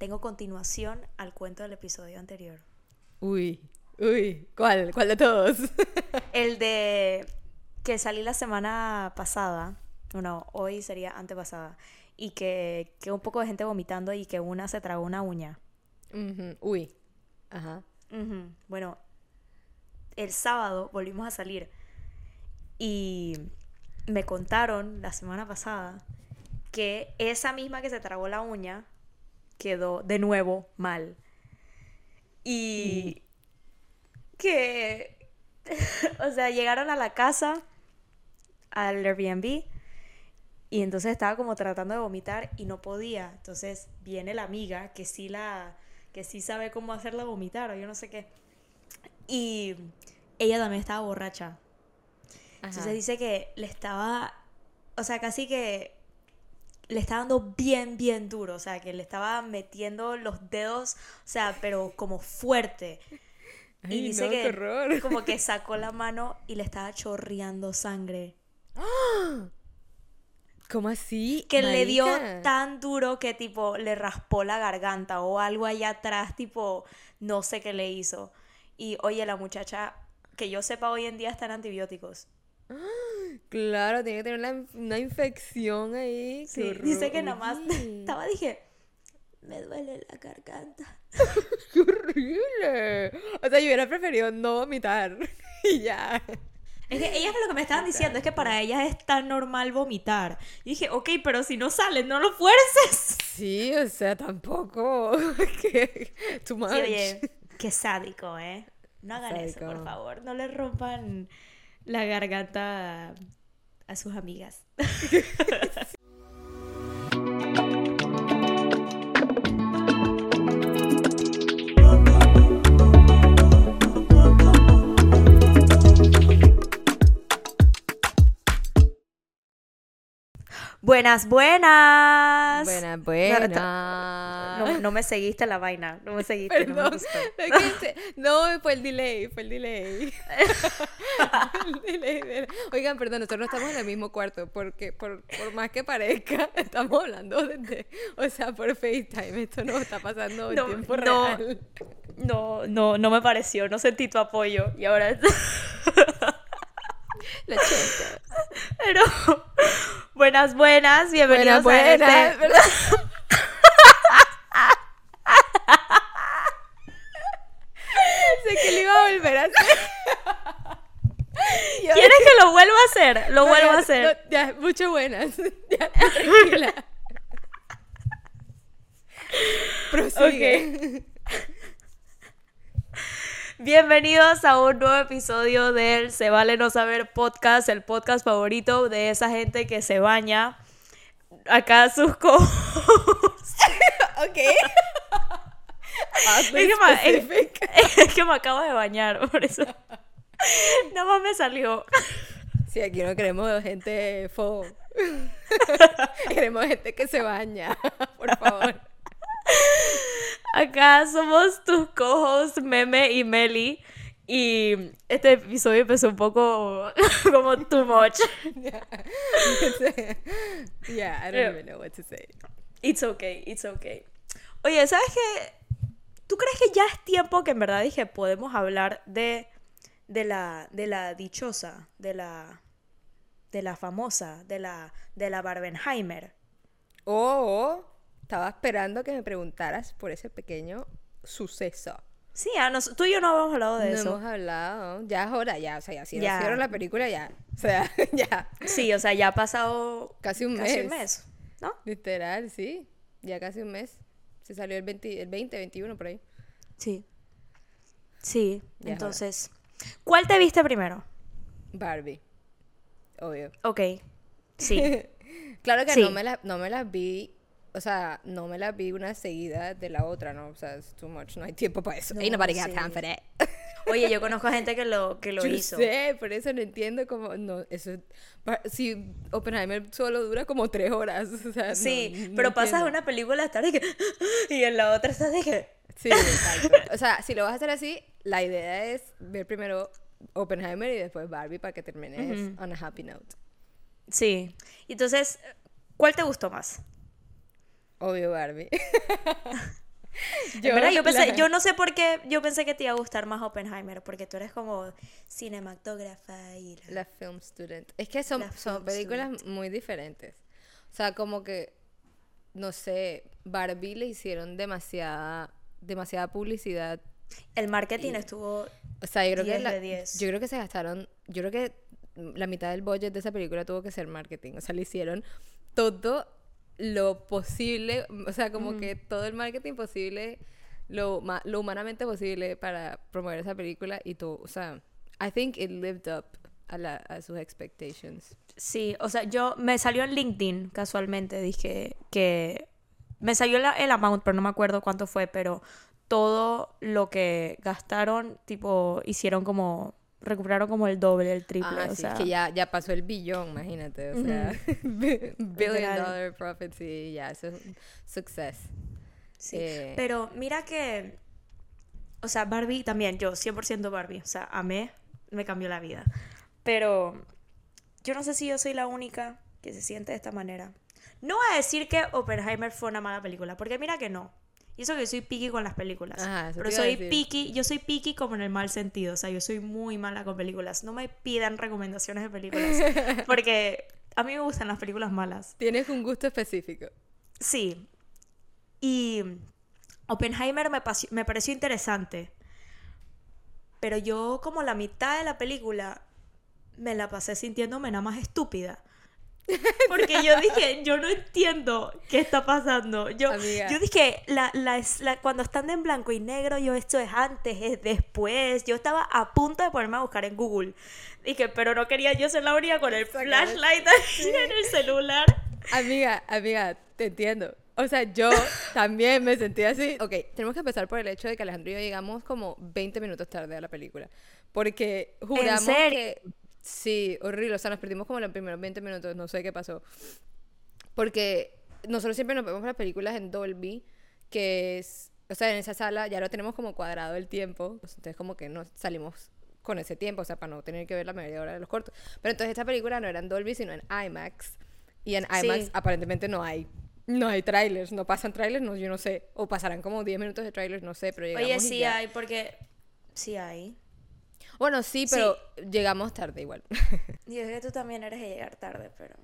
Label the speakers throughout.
Speaker 1: tengo continuación al cuento del episodio anterior.
Speaker 2: Uy, uy, ¿cuál? ¿Cuál de todos?
Speaker 1: El de que salí la semana pasada, no, hoy sería antepasada, y que, que un poco de gente vomitando y que una se tragó una uña.
Speaker 2: Ujú, Uy, ajá.
Speaker 1: Ujú. Bueno, el sábado volvimos a salir y me contaron la semana pasada que esa misma que se tragó la uña quedó de nuevo mal. Y que, o sea, llegaron a la casa, al Airbnb, y entonces estaba como tratando de vomitar y no podía. Entonces viene la amiga que sí la que sí sabe cómo hacerla vomitar o yo no sé qué. Y ella también estaba borracha. Entonces dice que le estaba, o sea, casi que le estaba dando bien, bien duro, o sea, que le estaba metiendo los dedos, o sea, pero como fuerte. y dice
Speaker 2: no,
Speaker 1: que
Speaker 2: horror.
Speaker 1: como que sacó la mano y le estaba chorreando sangre.
Speaker 2: ¿Cómo así?
Speaker 1: Que le dio tan duro que tipo le raspó la garganta o algo allá atrás, tipo, no sé qué le hizo. Y oye, la muchacha, que yo sepa hoy en día está en antibióticos.
Speaker 2: Claro, tiene que tener una, una infección ahí.
Speaker 1: Sí, dice que nada más
Speaker 2: Oye,
Speaker 1: estaba, dije, me duele la garganta.
Speaker 2: ¡Qué horrible! O sea, yo hubiera preferido no vomitar. y ya.
Speaker 1: Es que ellas lo que me estaban diciendo es que para ellas es tan normal vomitar. Y dije, ok, pero si no sale, no lo fuerces.
Speaker 2: Sí, o sea, tampoco. que too much.
Speaker 1: Sí, oye, qué sádico, ¿eh? No hagan eso, por favor. No le rompan la garganta a, a sus amigas. Buenas, buenas.
Speaker 2: Buena,
Speaker 1: No,
Speaker 2: buena.
Speaker 1: No, no me seguiste la vaina, no me seguiste, no me
Speaker 2: Perdón. se- No, fue el delay, fue el delay. El delay de- Oigan, perdón, nosotros no estamos en el mismo cuarto porque por, por más que parezca, estamos hablando desde, o sea, por FaceTime. Esto no está pasando en
Speaker 1: No,
Speaker 2: tiempo
Speaker 1: no.
Speaker 2: real.
Speaker 1: No, no, no me pareció, no sentí tu apoyo y ahora...
Speaker 2: La cheta.
Speaker 1: Pero, buenas, buenas, bienvenidos
Speaker 2: Buena,
Speaker 1: a este...
Speaker 2: ¿verdad? Sé que lo iba a volver a hacer. Yo-
Speaker 1: ¿Quieres que lo vuelva a hacer? Lo
Speaker 2: No,
Speaker 1: vuelvo
Speaker 2: ya,
Speaker 1: a hacer.
Speaker 2: no, ya, mucho buenas. Ya, tranquila. Prosigue.
Speaker 1: Bienvenidos a un nuevo episodio del Se Vale No Saber podcast, el podcast favorito de esa gente que se baña. Acá sus co...
Speaker 2: Ok.
Speaker 1: Es que, ma- es- es que me acabo de bañar, por eso. Nada más me salió.
Speaker 2: Sí, aquí no queremos gente fo. queremos gente que se baña, por favor.
Speaker 1: Acá somos tus cojos, Meme y Meli. Y este episodio empezó un poco como too much.
Speaker 2: yeah, I don't
Speaker 1: Yeah.
Speaker 2: even know what to say.
Speaker 1: It's okay, it's okay. Oye, ¿sabes qué? ¿Tú crees que ya es tiempo que en verdad dije podemos hablar de, de, la, de la dichosa, de la, de la famosa, de la, de la Barbenheimer?
Speaker 2: Oh, estaba esperando que me preguntaras por ese pequeño suceso.
Speaker 1: Sí, nos- tú y yo no habíamos hablado de
Speaker 2: no
Speaker 1: eso.
Speaker 2: hemos hablado. Ya es hora, ya. O sea, ya si
Speaker 1: Ya.
Speaker 2: hicieron la película, ya. O sea, ya.
Speaker 1: Sí, o sea, ya ha pasado
Speaker 2: Casi un
Speaker 1: casi
Speaker 2: mes.
Speaker 1: un mes, ¿no?
Speaker 2: Literal, sí. Ya casi un mes. Se salió el 20, el 20 21 por ahí.
Speaker 1: Sí. Sí,
Speaker 2: Ya
Speaker 1: entonces, ¿cuál te viste primero?
Speaker 2: Barbie. Obvio.
Speaker 1: Ok, sí.
Speaker 2: Claro que
Speaker 1: Sí.
Speaker 2: no, me la- no me las vi. O sea, no me las vi una seguida de la otra, ¿no? O sea, es too much. No hay tiempo para eso.
Speaker 1: No,
Speaker 2: Ain't nobody got time for that.
Speaker 1: Oye, yo conozco a gente que lo, que lo
Speaker 2: Yo
Speaker 1: hizo.
Speaker 2: sé, por eso no entiendo cómo. No, eso. Si Oppenheimer solo dura como tres horas. O sea, no-
Speaker 1: Sí,
Speaker 2: no
Speaker 1: pero pasas una película hasta y que y en la otra estás de que
Speaker 2: Sí, exacto. O sea, si lo vas a hacer así, la idea es ver primero Oppenheimer y después Barbie para que termines on a happy note.
Speaker 1: Sí. Entonces, ¿cuál te gustó más?
Speaker 2: Obvio Barbie.
Speaker 1: Yo, verdad, yo, pensé, yo no sé por qué yo pensé que te iba a gustar más Oppenheimer, porque tú eres como cinematógrafa y
Speaker 2: la, film student. Es que son, son películas muy diferentes. O sea, como que, no sé, Barbie le hicieron demasiada, demasiada publicidad.
Speaker 1: El marketing estuvo
Speaker 2: o sea, yo creo que yo creo que se gastaron, yo creo que la mitad del budget de esa película tuvo que ser marketing, o sea, le hicieron todo lo posible, o sea, como que todo el marketing posible, lo, lo humanamente posible para promover esa película y todo, o sea, I think it lived up a, la, a sus expectations.
Speaker 1: Sí, o sea, yo me salió en LinkedIn casualmente, dije que me salió el amount, pero no me acuerdo cuánto fue, pero todo lo que gastaron, tipo, hicieron como recuperaron como el doble, el triple. o sea.
Speaker 2: que ya, ya pasó el billón, imagínate. O sea, billion dollar profit, sí, ya, eso es un success.
Speaker 1: Sí. Eh, pero mira que, o sea, Barbie también, yo 100% Barbie, o sea, amé, me cambió la vida. Pero yo no sé si yo soy la única que se siente de esta manera. No voy a decir que Oppenheimer fue una mala película, porque mira que no. Y eso que yo soy picky con las películas. pero soy picky, yo soy picky como en el mal sentido. O sea, yo soy muy mala con películas. No me pidan recomendaciones de películas. Porque a mí me gustan las películas malas.
Speaker 2: Tienes un gusto específico.
Speaker 1: Sí. Y Oppenheimer me, me pareció interesante. Pero yo como la mitad de la película me la pasé sintiéndome nada más estúpida. Porque yo dije, yo no entiendo qué está pasando. Yo, yo dije, la, la, cuando están en blanco y negro, yo esto es antes, es después. Yo estaba a punto de ponerme a buscar en Google. Dije, pero no quería yo ser la única con el flashlight en el celular.
Speaker 2: Amiga, amiga, te entiendo. O sea, yo también me sentí así. Ok, tenemos que empezar por el hecho de que Alejandro y yo llegamos como 20 minutos tarde a la película. Porque juramos que Sí, horrible. O sea, nos perdimos como los primeros 20 minutos, no sé qué pasó. Porque nosotros siempre nos vemos las películas en Dolby, que es, o sea, en esa sala ya lo tenemos como cuadrado el tiempo, entonces como que nos salimos con ese tiempo, o sea, para no tener que ver la mayoría hora de los cortos. Pero entonces esta película no era en Dolby, sino en IMAX. Y en IMAX aparentemente no hay no hay trailers, no pasan trailers, no, yo no sé. O pasarán como 10 minutos de trailers, no sé, pero llegamos
Speaker 1: Oye, sí hay, porque sí hay.
Speaker 2: Bueno, sí, pero llegamos tarde igual.
Speaker 1: Y es que tú también eres de llegar tarde, pero...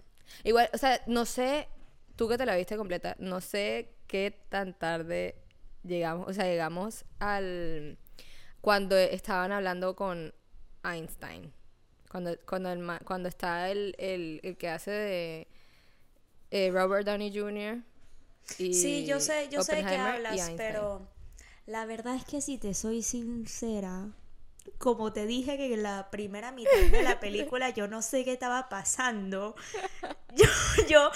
Speaker 2: Igual, o sea, no sé, tú que te la viste completa, no sé qué tan tarde llegamos, o sea, llegamos al... Cuando estaban hablando con Einstein. Cuando, cuando, el, cuando está el, el, que hace de eh, Robert Downey Jr.
Speaker 1: Y sí, yo sé, yo sé de qué hablas, pero la verdad es que si te soy sincera, como te dije que en la primera mitad de la película yo no sé qué estaba pasando. Yo, yo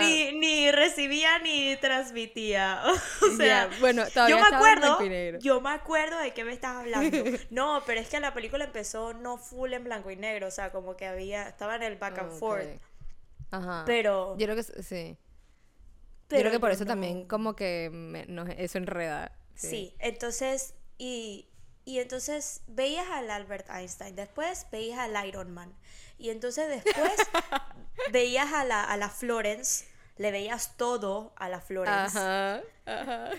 Speaker 1: ni, ni, recibía ni transmitía. O sea,
Speaker 2: bueno, yo me acuerdo,
Speaker 1: yo me acuerdo de qué me estás hablando. No, pero es que la película empezó no full en blanco y negro, o sea, como que había estaba en el back and forth.
Speaker 2: Ajá.
Speaker 1: Pero
Speaker 2: yo creo que sí. Pero yo creo que por eso también como que eso enreda.
Speaker 1: sí, entonces y y entonces veías al Albert Einstein, después veías al Iron Man. Y entonces después veías a la, a la Florence, le veías todo a la Florence.
Speaker 2: Ajá, ajá.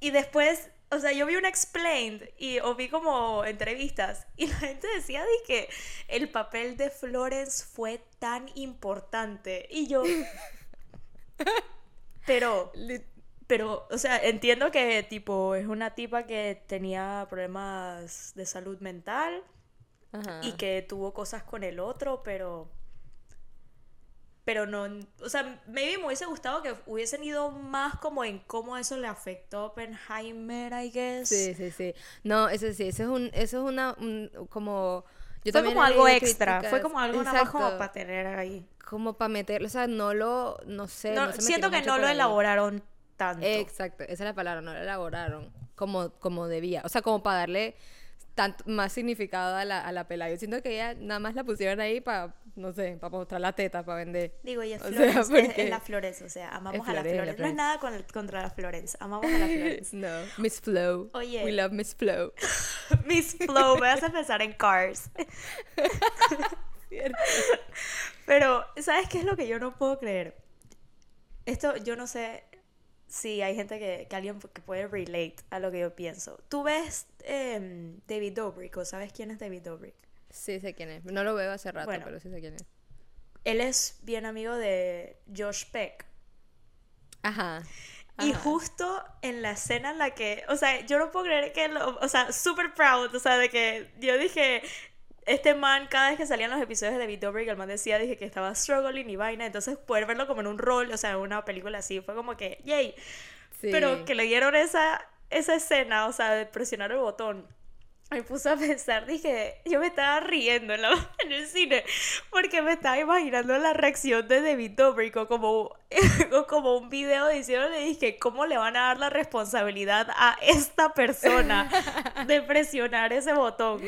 Speaker 1: Y después, o sea, yo vi un explained y o vi como entrevistas y la gente decía de que el papel de Florence fue tan importante. Y yo... Pero... Pero, o sea, entiendo que tipo es una tipa que tenía problemas de salud mental y que tuvo cosas con el otro, pero pero no, o sea, maybe me hubiese gustado que hubiesen ido más como en cómo eso le afectó a Oppenheimer, I guess.
Speaker 2: Sí, sí, sí. No, eso sí, eso es un eso es una como
Speaker 1: yo fue como algo extra, fue como algo nada más como para tener ahí.
Speaker 2: Como para meter, o sea, no lo no sé, no,
Speaker 1: siento que no lo elaboraron tanto.
Speaker 2: Exacto, esa es la palabra, no la elaboraron como, como debía. O sea, como para darle tanto, más significado a la, a la pela. Yo siento que ella nada más la pusieron ahí para, no sé, para mostrar la teta, para vender.
Speaker 1: Digo, ella es, Florence, es, la Florence, o sea, amamos a la Florence. No es nada contra la Florence, amamos a la Florence.
Speaker 2: no, Miss Flow. Oye. We love Miss Flow.
Speaker 1: Miss Flow, me vas a pensar en Cars. Pero, ¿sabes qué es lo que yo no puedo creer? Esto, yo no sé, sí, hay gente que, que alguien que puede relate a lo que yo pienso. ¿Tú ves em, David Dobrik o sabes quién es David Dobrik?
Speaker 2: Sí, sé quién es. No lo veo hace rato,
Speaker 1: Bueno.
Speaker 2: pero sí sé quién es.
Speaker 1: Él es bien amigo de Josh Peck.
Speaker 2: Ajá.
Speaker 1: Y justo en la escena en la que, o sea, yo no puedo creer que, lo, o sea, super proud, o sea, de que yo dije, este man, cada vez que salían los episodios de David Dobrik, el man decía, dije que estaba struggling y vaina, entonces poder verlo como en un rol, o sea, en una película así, fue como que, yay,
Speaker 2: Sí.
Speaker 1: pero que le dieron esa, esa escena, o sea, de presionar el botón. Me puse a pensar, dije, yo me estaba riendo en, la- en el cine, porque me estaba imaginando la reacción de David Dobrik o como, o como un video diciéndole, dije, ¿cómo le van a dar la responsabilidad a esta persona de presionar ese botón?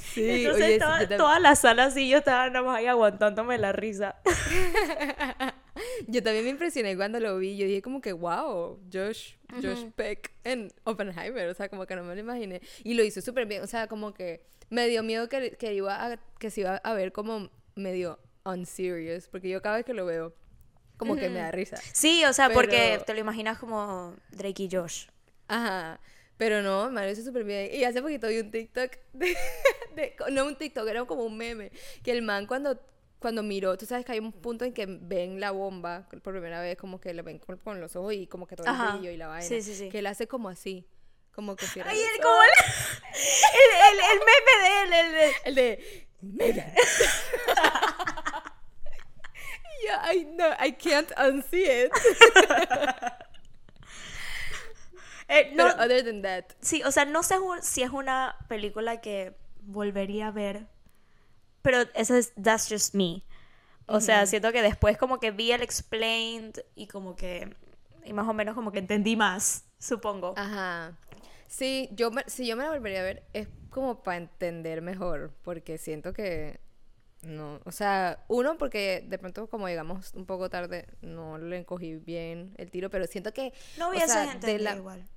Speaker 2: Sí,
Speaker 1: Entonces
Speaker 2: oye, sí,
Speaker 1: toda,
Speaker 2: yo, tam-
Speaker 1: toda la sala así, yo estaba nada más ahí aguantándome la risa.
Speaker 2: yo también me impresioné cuando lo vi. Yo dije como que, wow, Josh, Josh. Peck en Oppenheimer. O sea, como que no me lo imaginé. Y lo hizo súper bien. O sea, como que me dio miedo que, que, iba a- que se iba a ver como medio unserious. Porque yo cada vez que lo veo, como que me da risa.
Speaker 1: Sí, o sea, porque te lo imaginas como Drake y Josh.
Speaker 2: Ajá. Pero no, me lo hizo súper bien. Y hace poquito vi un TikTok de, de- No un TikTok, era como un meme. Que el man cuando, cuando miró, tú sabes que hay un punto en que ven la bomba por primera vez, como que la ven con, con los ojos y como que todo
Speaker 1: Ajá.
Speaker 2: el brillo y la vaina.
Speaker 1: Sí, sí, sí.
Speaker 2: Que él hace como así. Como que cierra
Speaker 1: Ay, el, como el, el, el, meme de él, el de...
Speaker 2: El de Megan. yeah, I know, I can't unsee it.
Speaker 1: eh, no,
Speaker 2: Pero other than that,
Speaker 1: sí, o sea, no sé si es una película que volvería a ver, pero eso es, that's just me. O sea, siento que después como que vi el explained y como que, y más o menos como que entendí más, supongo.
Speaker 2: Ajá. Sí, yo me, si yo me la volvería a ver es como para entender mejor, porque siento que no, o sea, uno porque de pronto como llegamos un poco tarde no le encogí bien el tiro, pero siento que
Speaker 1: no
Speaker 2: o
Speaker 1: hubiese
Speaker 2: sea, de la-
Speaker 1: igual.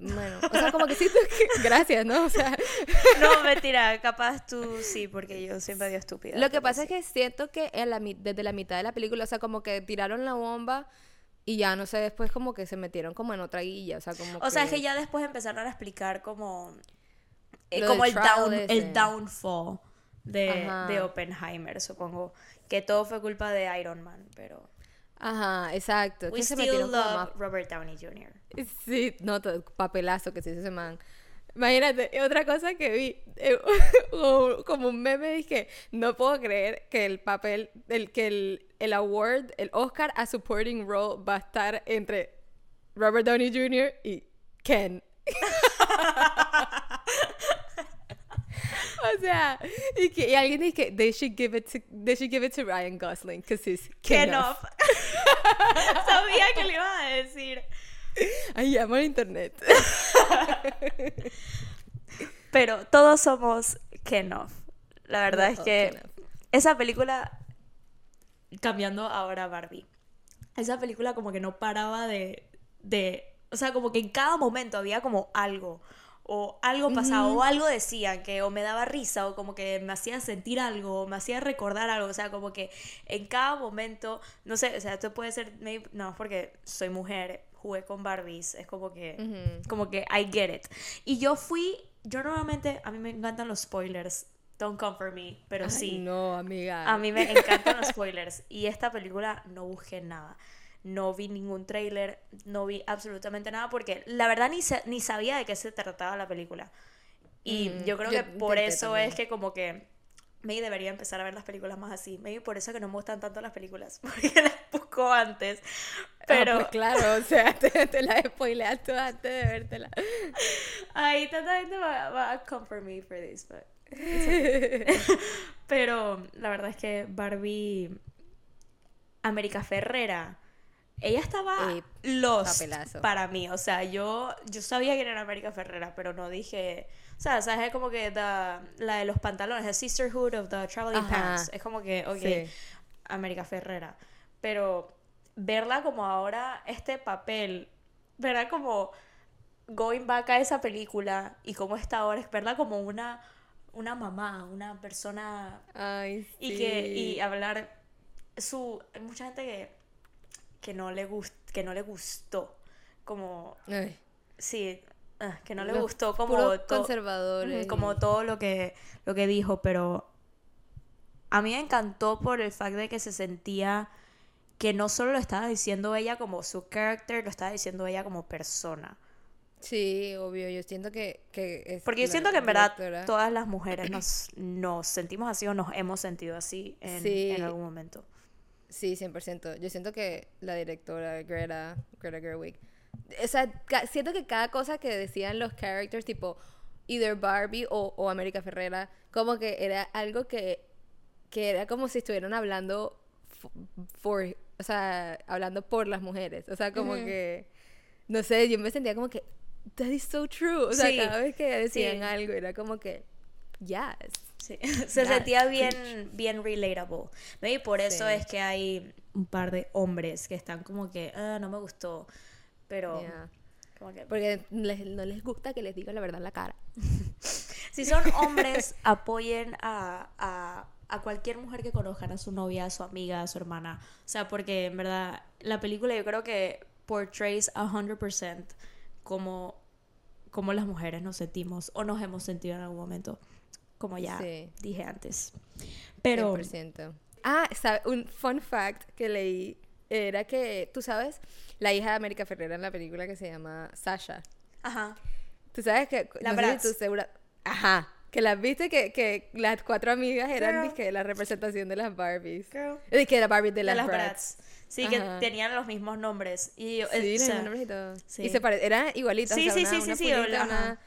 Speaker 2: Bueno, o sea, como que siento que gracias, ¿no? O sea,
Speaker 1: No, mentira, capaz tú sí, porque yo siempre digo estúpida.
Speaker 2: lo que pasa
Speaker 1: sí.
Speaker 2: es que siento que en la mi- desde la mitad de la película, o sea, como que tiraron la bomba y ya no sé, después como que se metieron como en otra guilla, o sea, como
Speaker 1: O sea, es que ya después empezaron a explicar como, eh, como el, down, el downfall de, de Oppenheimer, supongo. Que todo fue culpa de Iron Man, pero...
Speaker 2: Ajá, exacto.
Speaker 1: We
Speaker 2: que se
Speaker 1: still love
Speaker 2: más
Speaker 1: Robert Downey Jr.
Speaker 2: Sí, no, todo, papelazo que se hizo ese man. Imagínate, y otra cosa que vi, eh, como- un meme, dije, no puedo creer que el papel, el, que el, el award, el Oscar a Supporting Role va a estar entre Robert Downey Jr. y Ken. o sea, y, que, y alguien dice, they should give it to, they should give it to Ryan Gosling, because he's
Speaker 1: Ken
Speaker 2: Ken
Speaker 1: off. Sabía que le iba a decir.
Speaker 2: Ay, amo el internet.
Speaker 1: Pero todos somos Ken off. La verdad es que esa película, cambiando ahora a Barbie, esa película como que no paraba de, de, o sea, como que en cada momento había como algo, o algo pasaba, o algo decían que o me daba risa, o como que me hacía sentir algo, o me hacía recordar algo, o sea, como que en cada momento, no sé, o sea, esto puede ser, maybe- no, porque soy mujer, jugué con Barbies, es como que,
Speaker 2: Ujú.
Speaker 1: como que I get it. Y yo fui, yo normalmente, a mí me encantan los spoilers, don't come for me, pero
Speaker 2: Ay,
Speaker 1: sí.
Speaker 2: No, amiga.
Speaker 1: A mí me encantan los spoilers. Y esta película no busqué nada. No vi ningún tráiler, no vi absolutamente nada porque la verdad ni, sa- ni sabía de qué se trataba la película. Y
Speaker 2: Mm,
Speaker 1: yo creo
Speaker 2: yo
Speaker 1: que por eso
Speaker 2: también.
Speaker 1: es que como que maybe debería empezar a ver las películas más así. Maybe por eso que no me gustan tanto las películas, porque las busco antes. Pero
Speaker 2: Ah, pues claro, o sea, te, te la spoileaste antes de vértela.
Speaker 1: ahí tanta gente va, va a come for me for this, but okay. Pero la verdad es que Barbie América Ferrera, ella estaba lost
Speaker 2: papelazo.
Speaker 1: para mí. O sea, yo, yo sabía que era América Ferrera, pero no dije. O sea, ¿sabes? Es como que the- la de los pantalones, the Sisterhood of the Traveling
Speaker 2: Ajá.
Speaker 1: Pants. Es como que, ok,
Speaker 2: Sí.
Speaker 1: América Ferrera. Pero verla como ahora, este papel, verla como going back a esa película y cómo está ahora, es verla como una, una mamá, una persona
Speaker 2: Ay, sí.
Speaker 1: y que y hablar su hay mucha gente que que no le gust, que no le gustó como,
Speaker 2: Ay,
Speaker 1: sí, ah, que no le gustó como to-
Speaker 2: conservadores.
Speaker 1: Como todo lo que, lo que dijo, pero a mí me encantó por el fact de que se sentía que no solo lo estaba diciendo ella como su character, lo estaba diciendo ella como persona.
Speaker 2: Sí, obvio, yo siento que, que es
Speaker 1: Porque yo siento que en verdad todas las mujeres nos, nos sentimos así o nos hemos sentido así en,
Speaker 2: Sí.
Speaker 1: en algún momento.
Speaker 2: Sí, 100%. Yo siento que la directora Greta, Greta Gerwig, o sea, siento que cada cosa que decían los characters, tipo either Barbie o, o América Ferrera, como que era algo que, que era como si estuvieran hablando for, o sea, hablando por las mujeres. O sea, como que, no sé, yo me sentía como que, that is so true. O sea,
Speaker 1: Sí,
Speaker 2: cada vez que decían
Speaker 1: sí.
Speaker 2: algo era como que, yes.
Speaker 1: Sí. Se sentía bien, bien relatable. Maybe por eso
Speaker 2: Sí.
Speaker 1: es que hay un par de hombres que están como que, ah, no me gustó. Pero,
Speaker 2: Yeah.
Speaker 1: como que,
Speaker 2: Porque les- no les gusta que les digan la verdad en la cara.
Speaker 1: si son hombres, apoyen a, a, a cualquier mujer que conozcan, a su novia, a su amiga, a su hermana. O sea, porque en verdad la película yo creo que portrays a 100% como, como las mujeres nos sentimos o nos hemos sentido en algún momento. Como ya
Speaker 2: Sí.
Speaker 1: dije antes. Pero...
Speaker 2: 100%. Ah, sabe- un fun fact que leí era que, tú sabes, la hija de América Ferrera en la película que se llama Sasha.
Speaker 1: Ajá.
Speaker 2: Tú sabes que...
Speaker 1: La
Speaker 2: no sé si
Speaker 1: Bratz.
Speaker 2: tú segura... Ajá. Que las viste que, que las cuatro amigas eran
Speaker 1: Girl.
Speaker 2: dizque, la representación de las Barbies.
Speaker 1: Girl.
Speaker 2: De que la Barbie de
Speaker 1: De
Speaker 2: las,
Speaker 1: las.
Speaker 2: Bratz.
Speaker 1: Sí, que
Speaker 2: Ajá.
Speaker 1: tenían los mismos nombres. Y,
Speaker 2: Sí,
Speaker 1: o sea,
Speaker 2: nombres y todo.
Speaker 1: sí.
Speaker 2: Y se pare... eran igualitas.
Speaker 1: Sí,
Speaker 2: o sea,
Speaker 1: sí,
Speaker 2: una,
Speaker 1: sí,
Speaker 2: una
Speaker 1: sí, sí,
Speaker 2: fulita,
Speaker 1: ajá.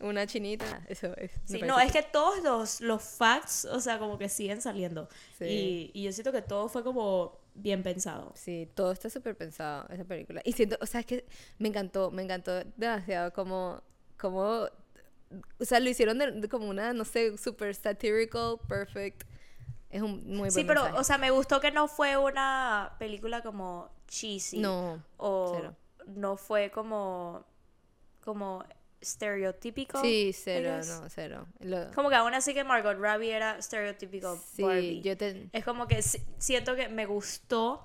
Speaker 2: Una, chinita. Eso es.
Speaker 1: sí, no, es que todos los, los facts, o sea, como que siguen saliendo.
Speaker 2: Sí.
Speaker 1: Y, y yo siento que todo fue como bien pensado.
Speaker 2: Sí, todo está súper pensado, esa película. Y siento, o sea, es que me encantó, me encantó demasiado como, como, o sea, lo hicieron de, de como una, no sé, súper satirical, perfect. Es un muy buen
Speaker 1: Sí, pero,
Speaker 2: mensaje.
Speaker 1: o sea, me gustó que no fue una película como cheesy.
Speaker 2: No,
Speaker 1: O
Speaker 2: cero.
Speaker 1: no fue como, como stereotípico.
Speaker 2: sí, cero, no, cero. Lo-
Speaker 1: Como que aún así que Margot Robbie era stereotípico
Speaker 2: sí,
Speaker 1: Barbie.
Speaker 2: yo te...
Speaker 1: Es como que si- siento que me gustó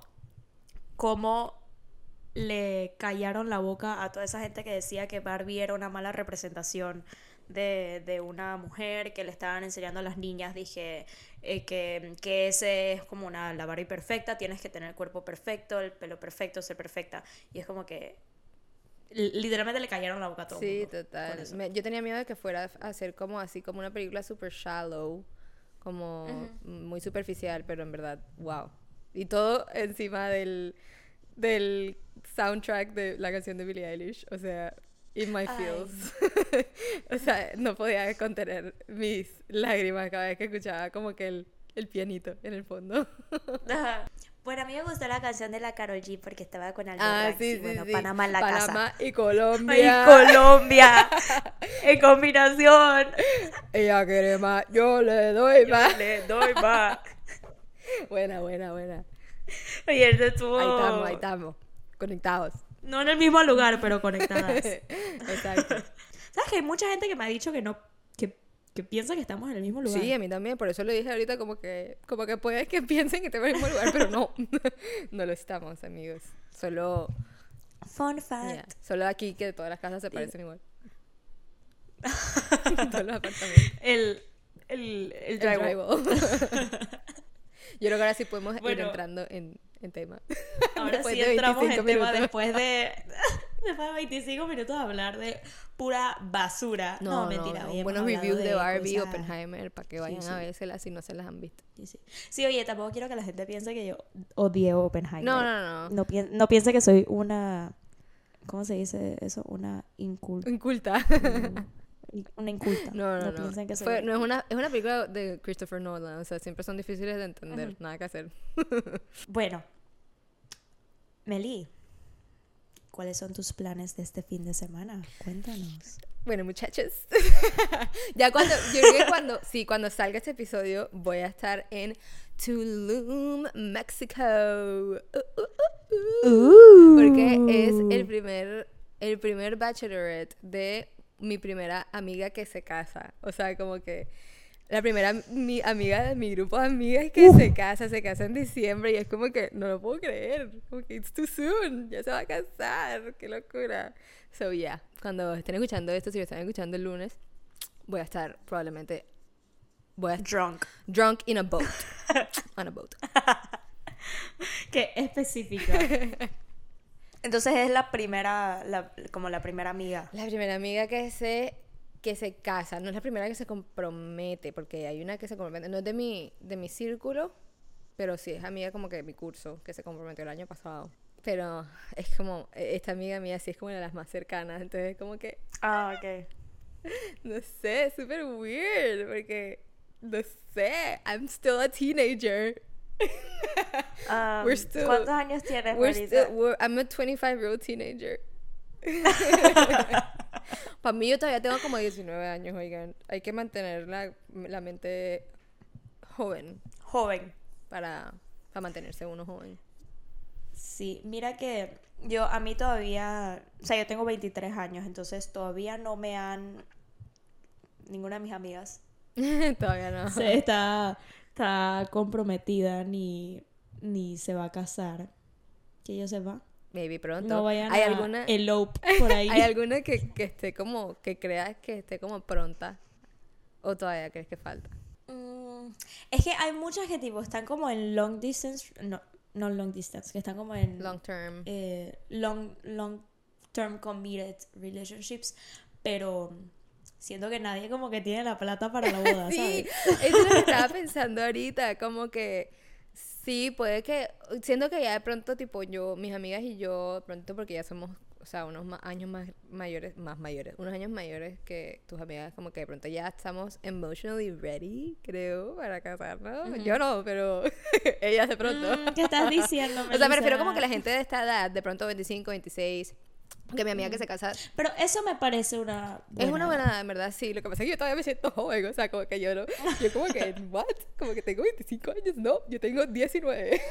Speaker 1: cómo le callaron la boca a toda esa gente que decía que Barbie era una mala representación de, de una mujer que le estaban enseñando a las niñas. Dije eh, que, que ese es como una, la Barbie perfecta, tienes que tener el cuerpo perfecto, el pelo perfecto, ser perfecta. Y es como que literalmente le callaron la boca a todo
Speaker 2: Sí,
Speaker 1: mundo
Speaker 2: total. Me- yo tenía miedo de que fuera a ser como así, como una película super shallow, como muy superficial, pero en verdad, wow. Y todo encima del, del soundtrack de la canción de Billie Eilish, o sea, In My. Feels. o sea, no podía contener mis lágrimas cada vez que escuchaba como que el, el pianito en el fondo.
Speaker 1: Ajá. Bueno, a mí me gustó la canción de la Karol G porque estaba con Aldo
Speaker 2: ah, sí,
Speaker 1: y
Speaker 2: sí,
Speaker 1: bueno,
Speaker 2: sí.
Speaker 1: Panamá en la casa.
Speaker 2: Panamá y Colombia.
Speaker 1: Colombia. en combinación.
Speaker 2: Ella quiere más, yo le doy más.
Speaker 1: Le doy más.
Speaker 2: Buena, buena, buena.
Speaker 1: Oye, este estuvo.
Speaker 2: Ahí estamos, ahí estamos. Conectados.
Speaker 1: No en el mismo lugar, pero conectadas.
Speaker 2: Exacto.
Speaker 1: ¿Sabes que hay mucha gente que me ha dicho que no. Que, piensa que estamos en el mismo lugar?
Speaker 2: Sí, a mí también. Por eso le dije ahorita como que, como que puede que piensen que estamos en el mismo lugar, pero no. no lo estamos, amigos. Solo,
Speaker 1: Fun fact.
Speaker 2: yeah, solo aquí que todas las casas se parecen igual. todos los apartamentos.
Speaker 1: El. El, el
Speaker 2: El
Speaker 1: drywall.
Speaker 2: drywall. Yo creo que ahora sí podemos ir entrando en, en tema.
Speaker 1: Ahora sí entramos
Speaker 2: 25
Speaker 1: en tema
Speaker 2: minutos.
Speaker 1: después de. Después de 25 minutos de hablar de pura basura. No, mentira.
Speaker 2: buenos reviews de, Barbie,
Speaker 1: cosas-
Speaker 2: Oppenheimer, para que vayan
Speaker 1: sí.
Speaker 2: a vérselas si no se las han visto.
Speaker 1: Sí, sí. Sí, oye, tampoco quiero que la gente piense que yo odié Oppenheimer.
Speaker 2: No, no, no.
Speaker 1: No, pien- no piense que soy una. ¿Cómo se dice eso? Una inculta.
Speaker 2: Inculta.
Speaker 1: Una inculta.
Speaker 2: No, no, no.
Speaker 1: piensen que soy.
Speaker 2: Fue- no es, una, es una película de Christopher Nolan, o sea, siempre son difíciles de entender, nada que hacer.
Speaker 1: Bueno, Meli, ¿cuáles son tus planes de este fin de semana? Cuéntanos.
Speaker 2: Bueno, muchachos, ya cuando, yo creo que cuando, sí, cuando salga este episodio voy a estar en Tulum, México. Uh, uh, uh, uh. Porque es el primer, el primer bachelorette de mi primera amiga que se casa. O sea, como que La primera mi amiga de mi grupo de amigas que se casa, se casa en diciembre y es como que no lo puedo creer. Como que it's too soon, ya se va a casar, qué locura. So yeah, cuando estén escuchando esto, si lo están escuchando el lunes, voy a estar probablemente voy a
Speaker 1: Drunk.
Speaker 2: drunk in a boat. On a boat.
Speaker 1: Qué específico. Entonces es la primera, la- como la primera amiga.
Speaker 2: La primera amiga que se que se casa, no es la primera que se compromete, porque hay una que se compromete, no es de mi de mi círculo, pero sí es amiga como que de mi curso, que se comprometió el año pasado. Pero es como e- esta amiga mía sí es como una de las más cercanas, entonces como que
Speaker 1: Ah, ok.
Speaker 2: no sé, es súper weird porque no sé, I'm still a teenager.
Speaker 1: Um,
Speaker 2: We're still-
Speaker 1: ¿Cuántos años tienes,
Speaker 2: We're still, we're- I'm a 25 year old teenager. Para mí yo todavía tengo como 19 años, oigan. Hay que mantener la, la mente joven
Speaker 1: Joven.
Speaker 2: para, para mantenerse uno joven.
Speaker 1: Sí, mira que yo, a mí todavía, o sea, yo tengo 23 años, entonces todavía no me han, ninguna de mis amigas
Speaker 2: todavía no.
Speaker 1: se está, está comprometida ni, ni se va a casar. Que yo sepa.
Speaker 2: Maybe pronto.
Speaker 1: No vayan
Speaker 2: ¿Hay
Speaker 1: a
Speaker 2: alguna,
Speaker 1: elope por ahí.
Speaker 2: ¿Hay alguna que, que esté como, que creas que esté como pronta? ¿O todavía crees que falta?
Speaker 1: Mm, es que hay muchas que tipo están como en long distance, no, no long distance, que están como en
Speaker 2: Long term.
Speaker 1: eh, long, long term committed relationships, pero siento que nadie como que tiene la plata para la boda,
Speaker 2: Sí,
Speaker 1: ¿sabes?
Speaker 2: eso es lo que estaba pensando ahorita, como que sí, puede que, siento que ya de pronto, tipo, yo, mis amigas y yo, de pronto porque ya somos, o sea, unos ma- años más mayores, más mayores, unos años mayores que tus amigas, como que de pronto ya estamos emotionally ready, creo, para casarnos. Yo no, pero ellas de pronto.
Speaker 1: Mm, ¿Qué estás diciendo?
Speaker 2: O sea, me refiero como que la gente de esta edad, de pronto 25, 26, porque mi amiga que se casa
Speaker 1: Pero eso me parece una
Speaker 2: es una buena edad, en verdad, sí. Lo que pasa es que yo todavía me siento joven, o sea, como que yo no. Yo, como que, ¿what? Como que tengo 25 años, no, yo tengo 19.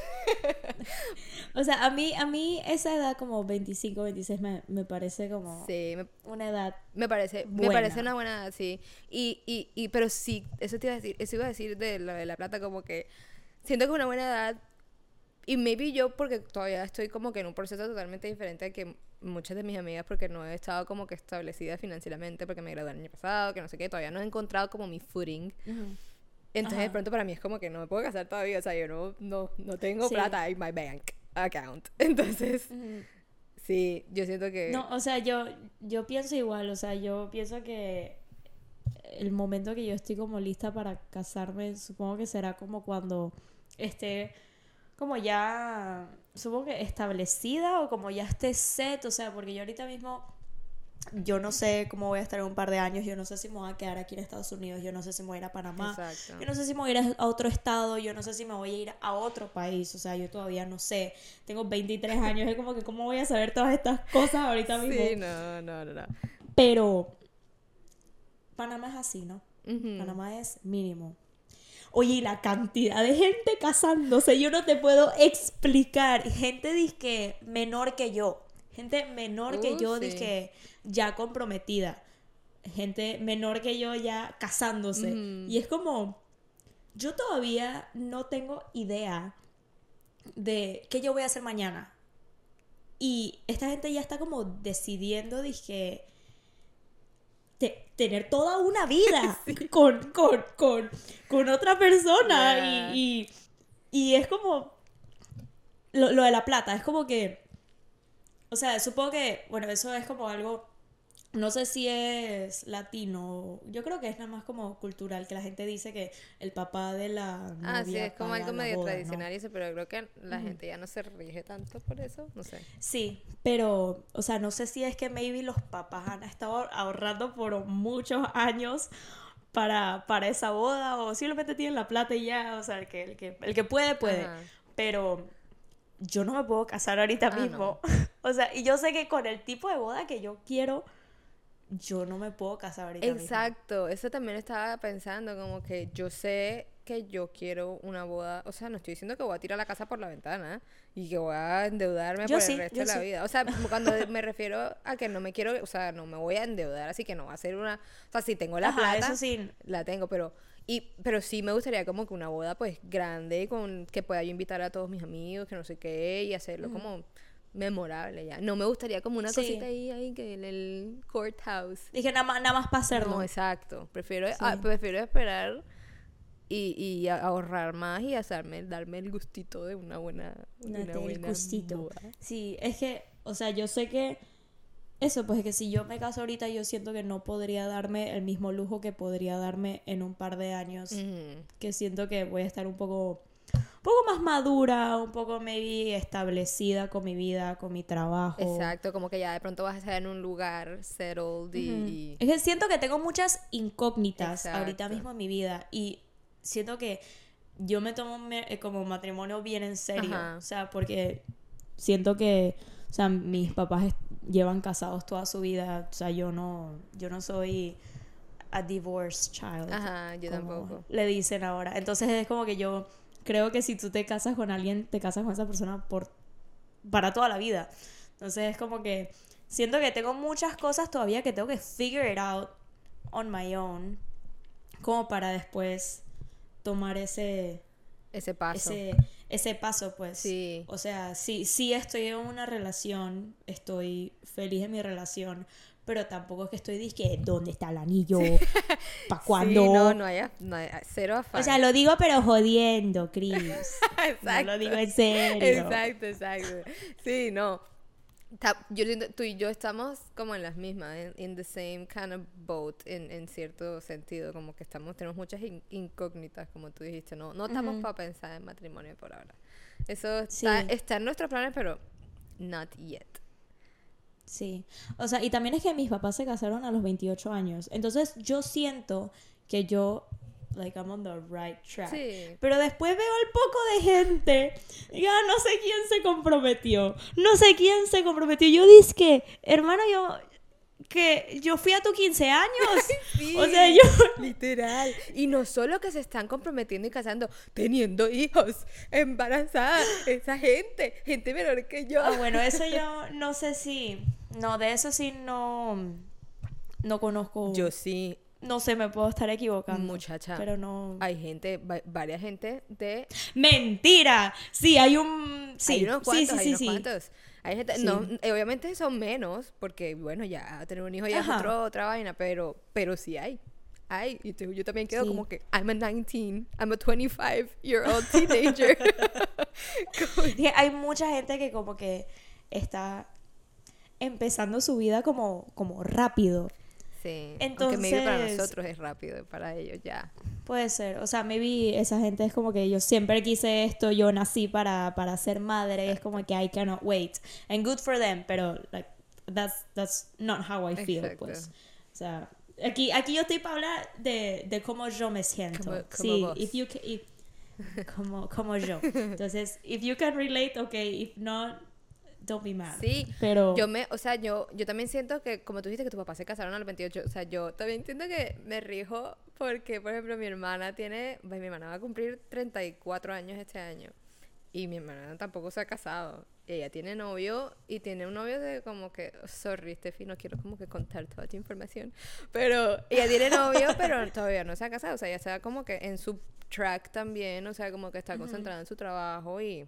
Speaker 1: O sea, a mí, a mí esa edad como 25, 26 me, me parece como
Speaker 2: Sí, me,
Speaker 1: una edad...
Speaker 2: me parece, me
Speaker 1: Buena.
Speaker 2: parece una buena edad, sí. Y, y, y, pero sí, eso te iba a decir, eso iba a decir de la de la plata, como que siento que es una buena edad. Y maybe yo, porque todavía estoy como que en un proceso totalmente diferente a que muchas de mis amigas, porque no he estado como que establecida financieramente, porque me gradué el año pasado, que no sé qué, todavía no he encontrado como mi footing. Entonces, de pronto para mí es como que no me puedo casar todavía, o sea, yo no, no, no tengo
Speaker 1: Sí.
Speaker 2: plata en my bank account. Entonces, sí, yo siento que...
Speaker 1: No, o sea, yo, yo pienso igual, o sea, yo pienso que el momento que yo estoy como lista para casarme, supongo que será como cuando esté como ya, supongo que establecida o como ya esté set, o sea, porque yo ahorita mismo, yo no sé cómo voy a estar en un par de años, yo no sé si me voy a quedar aquí en Estados Unidos, yo no sé si me voy a ir a Panamá,
Speaker 2: Exacto.
Speaker 1: yo no sé si me voy a ir a otro estado, yo no sé si me voy a ir a otro país, o sea, yo todavía no sé. Tengo 23 años, es como que cómo voy a saber todas estas cosas ahorita mismo.
Speaker 2: Sí, no, no, no, no.
Speaker 1: Pero Panamá es así, ¿no?
Speaker 2: Ujú.
Speaker 1: Panamá es mínimo. Oye, y la cantidad de gente casándose, yo no te puedo explicar. Gente que menor que yo. Gente menor que
Speaker 2: Uh,
Speaker 1: yo,
Speaker 2: sí.
Speaker 1: que ya comprometida. Gente menor que yo ya casándose. Y es como, yo todavía no tengo idea de qué yo voy a hacer mañana. Y esta gente ya está como decidiendo, dije, te- tener toda una vida con, con, con, con otra persona.
Speaker 2: Yeah.
Speaker 1: Y, y, y es como lo, lo de la plata, es como que, o sea, supongo que, bueno, eso es como algo, no sé si es latino, yo creo que es nada más como cultural, que la gente dice que el papá de la...
Speaker 2: Ah, sí,
Speaker 1: novia
Speaker 2: es como algo medio
Speaker 1: boda, ¿no?
Speaker 2: tradicional y eso, pero creo que la gente ya no se rige tanto por eso, no sé.
Speaker 1: Sí, pero, o sea, no sé si es que maybe los papás han estado ahorrando por muchos años para, para esa boda o simplemente tienen la plata y ya, o sea, el que, el que, el que puede, puede.
Speaker 2: Ajá.
Speaker 1: Pero yo no me puedo casar ahorita
Speaker 2: Ah,
Speaker 1: mismo. o sea, y yo sé que con el tipo de boda que yo quiero, yo no me puedo casar ahorita.
Speaker 2: Exacto, eso también estaba pensando, como que yo sé que yo quiero una boda, o sea, no estoy diciendo que voy a tirar la casa por la ventana y que voy a endeudarme
Speaker 1: Yo
Speaker 2: por
Speaker 1: sí,
Speaker 2: el resto de la
Speaker 1: sí.
Speaker 2: vida. O sea, cuando me refiero a que no me quiero, o sea, no me voy a endeudar, así que no va a ser una, o sea, si tengo la
Speaker 1: Ajá,
Speaker 2: plata,
Speaker 1: eso sí.
Speaker 2: la tengo, pero Y, pero sí me gustaría como que una boda pues grande, con que pueda yo invitar a todos mis amigos, que no sé qué, y hacerlo como memorable ya. No me gustaría como una
Speaker 1: Sí.
Speaker 2: cosita ahí, ahí que en el courthouse.
Speaker 1: Dije nada más, nada más para hacerlo.
Speaker 2: No, exacto. Prefiero,
Speaker 1: Sí.
Speaker 2: ah, prefiero esperar y, y ahorrar más y hacerme, darme el gustito de una buena, una
Speaker 1: Date el
Speaker 2: buena
Speaker 1: gustito.
Speaker 2: boda.
Speaker 1: Sí, es que, o sea, yo sé que eso, pues es que si yo me caso ahorita, yo siento que no podría darme el mismo lujo que podría darme en un par de años. Que siento que voy a estar un poco, poco más madura, un poco maybe establecida con mi vida, con mi trabajo.
Speaker 2: Exacto, como que ya de pronto vas a estar en un lugar settled y...
Speaker 1: Es que siento que tengo muchas incógnitas ahorita mismo en mi vida y siento que yo me tomo eh, como matrimonio bien en serio.
Speaker 2: Ajá.
Speaker 1: O sea, porque siento que, o sea, mis papás llevan casados toda su vida. O sea, yo no, yo no soy a divorced child.
Speaker 2: Ajá, yo tampoco.
Speaker 1: Le dicen ahora. Entonces es como que yo creo que si tú te casas con alguien, te casas con esa persona por para toda la vida. Entonces es como que siento que tengo muchas cosas todavía que tengo que figure it out on my own como para después tomar ese
Speaker 2: Ese paso.
Speaker 1: ese ese paso pues.
Speaker 2: Sí.
Speaker 1: O sea, sí sí estoy en una relación, estoy feliz en mi relación, pero tampoco es que estoy diciendo ¿dónde está el anillo? ¿Para cuándo?
Speaker 2: Sí, no, no hay, no cero afán.
Speaker 1: O sea, lo digo pero jodiendo, Chris. No
Speaker 2: exacto.
Speaker 1: lo digo en serio.
Speaker 2: Exacto, exacto. Sí, no. Yo tú y yo estamos como en las mismas, en in the same kind of boat, en, en cierto sentido, como que estamos, tenemos muchas in- incógnitas, como tú dijiste, no, no estamos para pensar en matrimonio por ahora. Eso está,
Speaker 1: Sí.
Speaker 2: está en nuestros planes, pero not yet.
Speaker 1: Sí. O sea, y también es que mis papás se casaron a los 28 años. Entonces yo siento que yo, like, I'm on the right track.
Speaker 2: Sí.
Speaker 1: Pero después veo al poco de gente. Ya no sé quién se comprometió. No sé quién se comprometió. Yo dije que, hermano, yo. Que yo fui a tus 15 años.
Speaker 2: Sí,
Speaker 1: O sea, yo.
Speaker 2: Literal. Y no solo que se están comprometiendo y casando, teniendo hijos, embarazadas, esa gente, gente menor que yo.
Speaker 1: Ah, bueno, eso yo no sé si. No, de eso sí no. No conozco.
Speaker 2: Yo sí,
Speaker 1: No sé, me puedo estar equivocando.
Speaker 2: muchacha.
Speaker 1: Pero no.
Speaker 2: Hay gente, va- varias gente de...
Speaker 1: ¡Mentira! Sí, hay un. Sí,
Speaker 2: hay unos
Speaker 1: sí,
Speaker 2: cuantos,
Speaker 1: sí,
Speaker 2: hay
Speaker 1: sí,
Speaker 2: unos
Speaker 1: sí.
Speaker 2: cuantos. Hay gente,
Speaker 1: Sí.
Speaker 2: no, eh, obviamente son menos, porque bueno, ya tener un hijo ya
Speaker 1: Ajá.
Speaker 2: es otro- otra vaina, pero, pero sí hay. Hay, y te- yo también quedo
Speaker 1: Sí.
Speaker 2: como que, I'm a 19, I'm a 25 year old teenager.
Speaker 1: Hay mucha gente que como que está empezando su vida como, como rápido.
Speaker 2: Sí, aunque maybe para
Speaker 1: Entonces-
Speaker 2: nosotros es rápido, para ellos ya.
Speaker 1: Puede ser. O sea, maybe esa gente es como que yo siempre quise esto, yo nací para, para ser madre. Es como que I cannot wait. And good for them, pero like, that's, that's not how I feel,
Speaker 2: Exacto.
Speaker 1: pues. O sea, aquí, aquí yo estoy para hablar de, de cómo yo me siento.
Speaker 2: Como- como
Speaker 1: sí,
Speaker 2: vos.
Speaker 1: if you if- como, como yo. Entonces, if you can relate, okay. If not, don't be mad.
Speaker 2: Sí,
Speaker 1: Pero
Speaker 2: Yo me, o sea, yo, yo también siento que, como tú dijiste que tus papás se casaron a los 28, o sea, yo también siento que me rijo porque, por ejemplo, mi hermana tiene, pues mi hermana va a cumplir 34 años este año y mi hermana tampoco se ha casado. Ella tiene novio y tiene un novio de como que, sorry, Steffi, no quiero como que contar toda tu información, pero ella tiene novio, pero todavía no se ha casado, o sea, ella está como que en su track también, o sea, como que está concentrada en su trabajo y...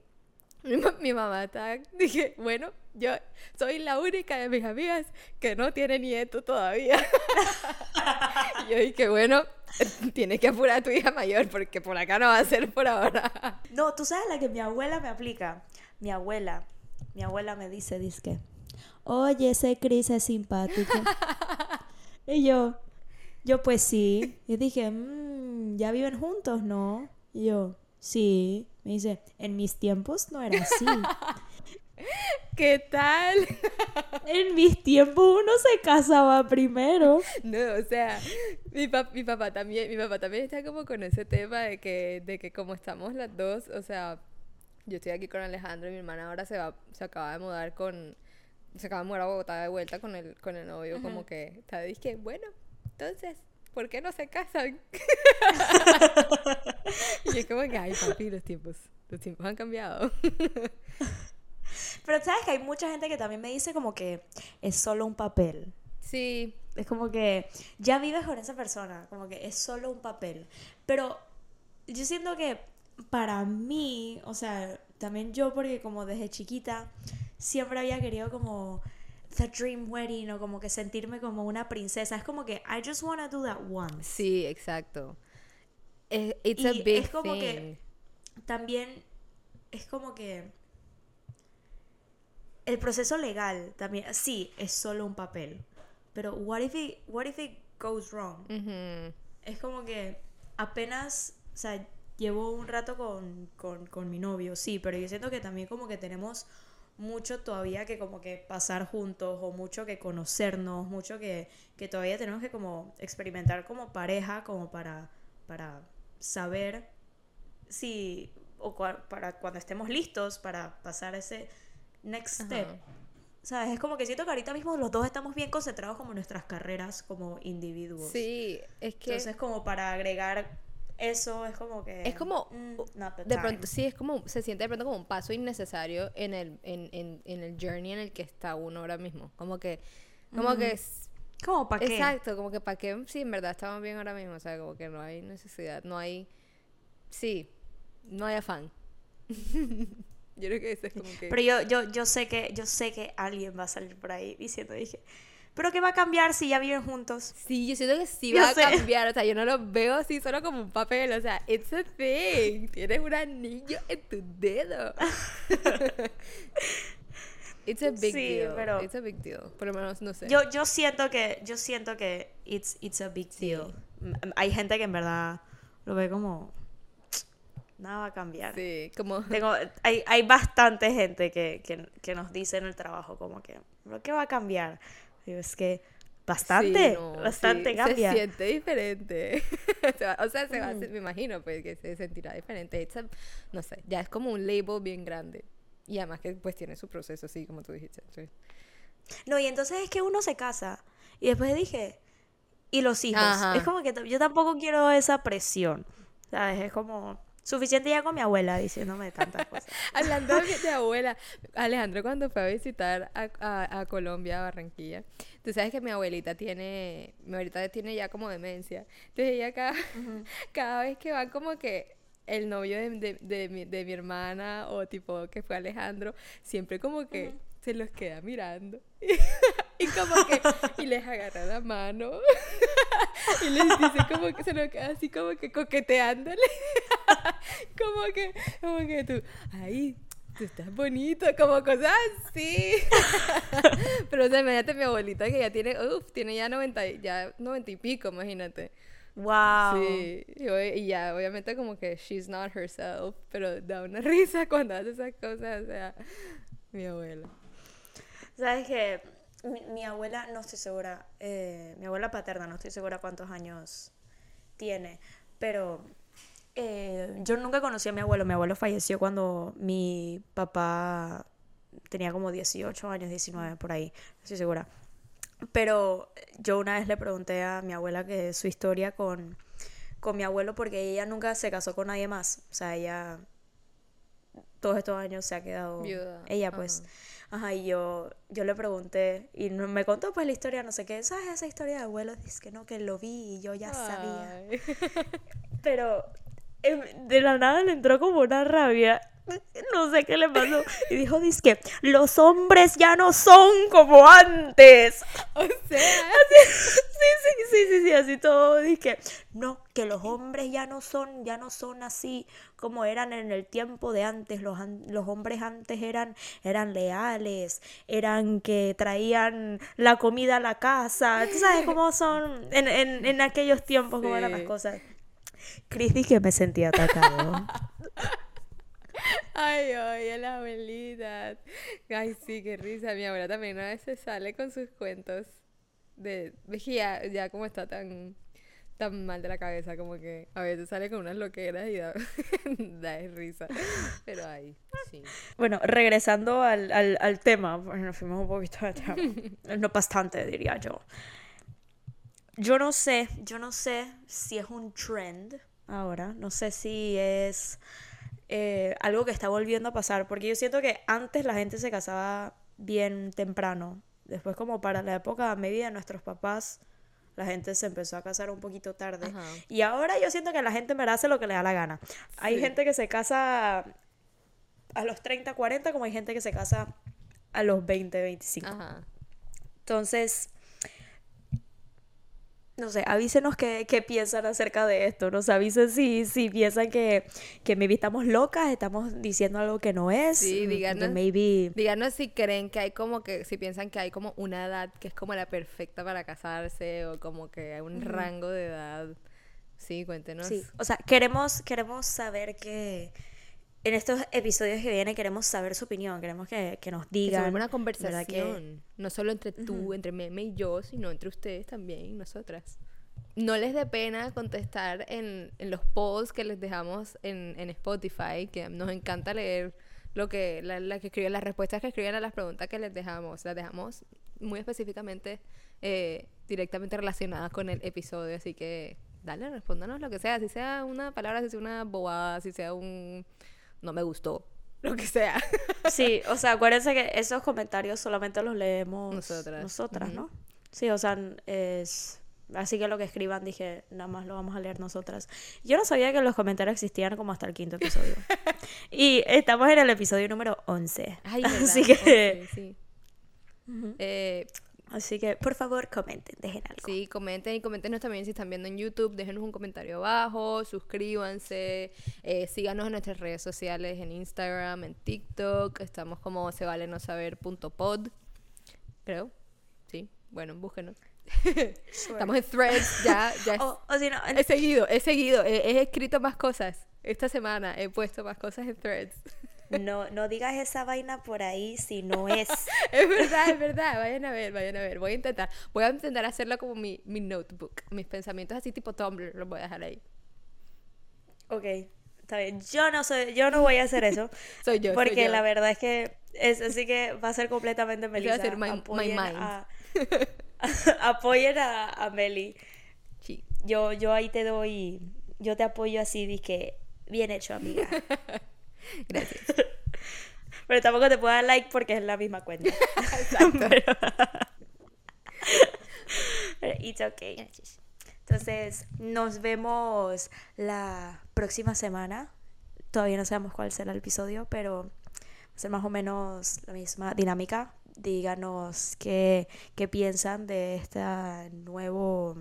Speaker 2: Mi, ma- mi mamá está, dije, bueno, yo soy la única de mis amigas que no tiene nieto todavía. y yo dije, bueno, tienes que apurar a tu hija mayor porque por acá no va a ser por ahora.
Speaker 1: No, tú sabes la que mi abuela me aplica. Mi abuela, mi abuela me dice, que oye, ese Chris es simpático. y yo, yo pues sí. Y dije, "Mm, ¿ya viven juntos, no? Y yo, sí. Me dice, en mis tiempos no era así.
Speaker 2: ¿Qué tal?
Speaker 1: en mis tiempos uno se casaba primero.
Speaker 2: No, o sea, mi, pap- mi papá también, mi papá también está como con ese tema de que, de que como estamos las dos, o sea, yo estoy aquí con Alejandro y mi hermana ahora se va, se acaba de mudar con, se acaba de mudar a Bogotá de vuelta con el, con el novio, como que está dije, bueno, entonces, ¿por qué no se casan? y es como que, ay papi, los tiempos, los tiempos han cambiado.
Speaker 1: Pero sabes que hay mucha gente que también me dice como que es solo un papel.
Speaker 2: sí,
Speaker 1: Es como que ya vives con esa persona, como que es solo un papel. Pero yo siento que para mí, o sea, también yo porque como desde chiquita siempre había querido como the dream wedding o como que sentirme como una princesa. Es como que I just wanna do that once.
Speaker 2: Sí, exacto. Es, it's
Speaker 1: Y
Speaker 2: a big
Speaker 1: es como
Speaker 2: thing.
Speaker 1: que también es como que el proceso legal también sí es solo un papel. Pero what if it, what if it goes wrong?
Speaker 2: Ujú.
Speaker 1: Es como que apenas, o sea, llevo un rato con, con, con mi novio, sí, pero yo siento que también como que tenemos mucho todavía que como que pasar juntos o mucho que conocernos, mucho que, que todavía tenemos que como experimentar como pareja, como para, para saber si, o cua- para cuando estemos listos para pasar ese next step.
Speaker 2: Ajá.
Speaker 1: ¿Sabes? Es como que siento que ahorita mismo los dos estamos bien concentrados como en nuestras carreras como individuos.
Speaker 2: Sí, es que
Speaker 1: Entonces, como para agregar eso, es como que.
Speaker 2: es como
Speaker 1: mm, not the
Speaker 2: de
Speaker 1: time.
Speaker 2: pronto sí es como se siente de pronto como un paso innecesario en el en, en, en el journey en el que está uno ahora mismo como que como que es-
Speaker 1: ¿Cómo para qué?
Speaker 2: exacto como que para qué sí en verdad estamos bien ahora mismo o sea como que no hay necesidad no hay sí no hay afán yo creo que eso es como que
Speaker 1: Pero yo, yo, yo sé que, yo sé que alguien va a salir por ahí diciendo, dije, pero qué va a cambiar si ya viven juntos.
Speaker 2: Sí, yo siento que sí
Speaker 1: Yo
Speaker 2: va a cambiar, o sea, yo no lo veo así solo como un papel, o sea, it's a thing, tienes un anillo en tu dedo. It's a big
Speaker 1: Sí,
Speaker 2: deal,
Speaker 1: pero-
Speaker 2: it's a big deal, por lo menos, no sé.
Speaker 1: Yo, yo siento que, yo siento que it's, it's a big
Speaker 2: Sí.
Speaker 1: deal. Hay gente que en verdad lo ve como nada va a cambiar.
Speaker 2: Sí, como...
Speaker 1: Tengo, hay, hay bastante gente que, que, que nos dice en el trabajo como que, ¿pero qué va a cambiar? Digo, es que bastante,
Speaker 2: Sí, no,
Speaker 1: bastante
Speaker 2: sí,
Speaker 1: cambia.
Speaker 2: Se siente diferente. O sea, se va a
Speaker 1: Mm.
Speaker 2: me imagino pues que se sentirá diferente. A- no sé, ya es como un label bien grande. Y además que pues tiene su proceso, así como tú dijiste. sí.
Speaker 1: No, y entonces es que uno se casa. Y después dije, y los hijos.
Speaker 2: Ajá.
Speaker 1: Es como que yo tampoco quiero esa presión. ¿Sabes? Es como suficiente ya con mi abuela diciéndome tantas cosas.
Speaker 2: Hablando de, abuela, Alejandro cuando fue a visitar a, a- a Colombia, a Barranquilla, tú sabes que mi abuelita tiene, mi abuelita tiene ya como demencia. Entonces ella cada, cada vez que va como que el novio de, de, de mi, de mi hermana o tipo que fue Alejandro, siempre como que se los queda mirando. y como que, y les agarra la mano. y les dice como que se lo queda así como que coqueteándole. como que, como que tú, ay, tú estás bonito, como cosas así. Pero o sea, imagínate mi abuelita que ya tiene, uff, tiene ya 90, y- ya 90 y pico, imagínate.
Speaker 1: ¡Wow!
Speaker 2: Sí, y, ya obviamente como que she's not herself, pero da una risa cuando hace esas cosas, o sea, mi abuela.
Speaker 1: ¿Sabes que mi, mi abuela, no estoy segura, eh, mi abuela paterna, no estoy segura cuántos años tiene, pero eh, yo nunca conocí a mi abuelo. Mi abuelo falleció cuando mi papá tenía como 18 años, 19, por ahí, no estoy segura. Pero yo una vez le pregunté a mi abuela que su historia con, con mi abuelo porque ella nunca se casó con nadie más. O sea, ella todos estos años se ha quedado
Speaker 2: Viuda,
Speaker 1: ella pues. Ajá, y yo, yo le pregunté y no- me contó pues la historia, no sé qué, ¿sabes esa historia de abuelos? Dice que no, que lo vi y yo ya sabía. Pero em, de la nada le entró como una rabia. No sé qué le pasó. Y dijo, dice que los hombres ya no son como antes.
Speaker 2: O sea,
Speaker 1: Sí, sí, sí, sí, sí, así todo. Dice no, que los hombres ya no son, ya no son así como eran en el tiempo de antes. Los, los hombres antes eran, eran leales, eran que traían la comida a la casa. Tú sabes cómo son en, en, en aquellos tiempos, cómo eran las cosas. Chris que me sentí atacado.
Speaker 2: ay, ay, la abuelita. Ay, sí, qué risa. Mi abuela también a veces sale con sus cuentos de, que ya, ya como está tan, tan mal de la cabeza, como que a veces sale con unas loqueras y da, da risa. Pero ay, sí.
Speaker 1: Bueno, regresando al, al, al tema, nos fuimos un poquito de tema. No bastante, diría yo. Yo no sé, yo no sé si es un trend ahora, no sé si es eh, algo que está volviendo a pasar, porque yo siento que antes la gente se casaba bien temprano, después como para la época media de nuestros papás, la gente se empezó a casar un poquito tarde.
Speaker 2: Ajá.
Speaker 1: Y ahora yo siento que la gente me hace lo que le da la gana. Hay gente que se casa a los 30, 40, como hay gente que se casa a los 20, 25.
Speaker 2: Ajá.
Speaker 1: Entonces, no sé, avísenos qué, qué piensan acerca de esto. Nos avisen si, si piensan que, que maybe estamos locas, estamos diciendo algo que no es.
Speaker 2: Sí,
Speaker 1: mm,
Speaker 2: díganos.
Speaker 1: maybe...
Speaker 2: Díganos si creen que hay como que, si piensan que hay como una edad que es como la perfecta para casarse o como que hay un rango de edad. Sí, cuéntenos.
Speaker 1: Sí, o sea, queremos, queremos saber que en estos episodios que vienen queremos saber su opinión, queremos que, que nos
Speaker 2: Que
Speaker 1: digan.
Speaker 2: vuelva una
Speaker 1: ¿verdad
Speaker 2: conversación,
Speaker 1: que-
Speaker 2: no solo entre tú, entre Meme y yo, sino entre ustedes también y nosotras. No les dé pena contestar en, en los posts que les dejamos en, en Spotify, que nos encanta leer lo que, la, la que escriben, las respuestas que escriben a las preguntas que les dejamos. Las dejamos muy específicamente, eh, directamente relacionadas con el episodio, así que dale, respóndanos lo que sea, si sea una palabra, si sea una bobada, si sea un no me gustó, lo que sea.
Speaker 1: Sí, o sea, acuérdense que esos comentarios solamente los leemos
Speaker 2: Nosotras.
Speaker 1: nosotras. ¿no? Sí, o sea, es... Así que lo que escriban, dije, nada más lo vamos a leer nosotras. Yo no sabía que los comentarios existían como hasta el quinto episodio. y estamos en el episodio número 11.
Speaker 2: Ay,
Speaker 1: así que...
Speaker 2: Sí. Eh,
Speaker 1: Así que, por favor, comenten, dejen algo.
Speaker 2: Sí, comenten y coméntenos también si están viendo en YouTube, déjenos un comentario abajo, suscríbanse, eh, síganos en nuestras redes sociales, en Instagram, en TikTok, estamos como se vale no saber punto pod, creo, sí, bueno, búsquenos. Estamos en threads, ya, ya
Speaker 1: O, o si no,
Speaker 2: he seguido, he seguido, he, he escrito más cosas, esta semana he puesto más cosas en threads.
Speaker 1: no, no digas esa vaina por ahí si no es.
Speaker 2: Es verdad, es verdad. Vayan a ver, vayan a ver. Voy a intentar. Voy a intentar hacerlo como mi, mi notebook. Mis pensamientos así tipo Tumblr. Los voy a dejar ahí.
Speaker 1: ok, está bien. Yo no soy, yo no voy a hacer eso.
Speaker 2: Soy yo. soy
Speaker 1: porque
Speaker 2: yo.
Speaker 1: la verdad es que es así que va a ser completamente
Speaker 2: va a
Speaker 1: Melissa.
Speaker 2: ser my- my
Speaker 1: apoyen
Speaker 2: mind.
Speaker 1: a, apoyen a, a Meli.
Speaker 2: Sí.
Speaker 1: Yo, yo ahí te doy, yo te apoyo así, dije, bien hecho, amiga.
Speaker 2: Gracias.
Speaker 1: Pero tampoco te puedo dar like porque es la misma cuenta.
Speaker 2: Exacto.
Speaker 1: Pero- Pero it's okay. Entonces, nos vemos la próxima semana. Todavía no sabemos cuál será el episodio, pero va a ser más o menos la misma dinámica. Díganos qué, qué piensan de este nuevo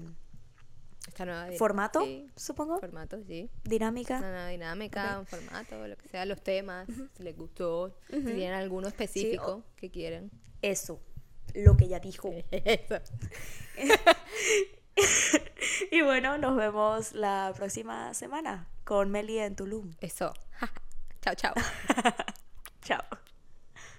Speaker 2: Esta nueva di-
Speaker 1: formato,
Speaker 2: Sí,
Speaker 1: supongo.
Speaker 2: formato, sí.
Speaker 1: Dinámica.
Speaker 2: Una nueva dinámica, un formato, lo que sea, los temas, si les gustó, si tienen alguno específico que quieren.
Speaker 1: Eso, lo que ya dijo.
Speaker 2: Eso.
Speaker 1: Y bueno, nos vemos la próxima semana con Meli en Tulum.
Speaker 2: Eso. chao, chao.
Speaker 1: Chao.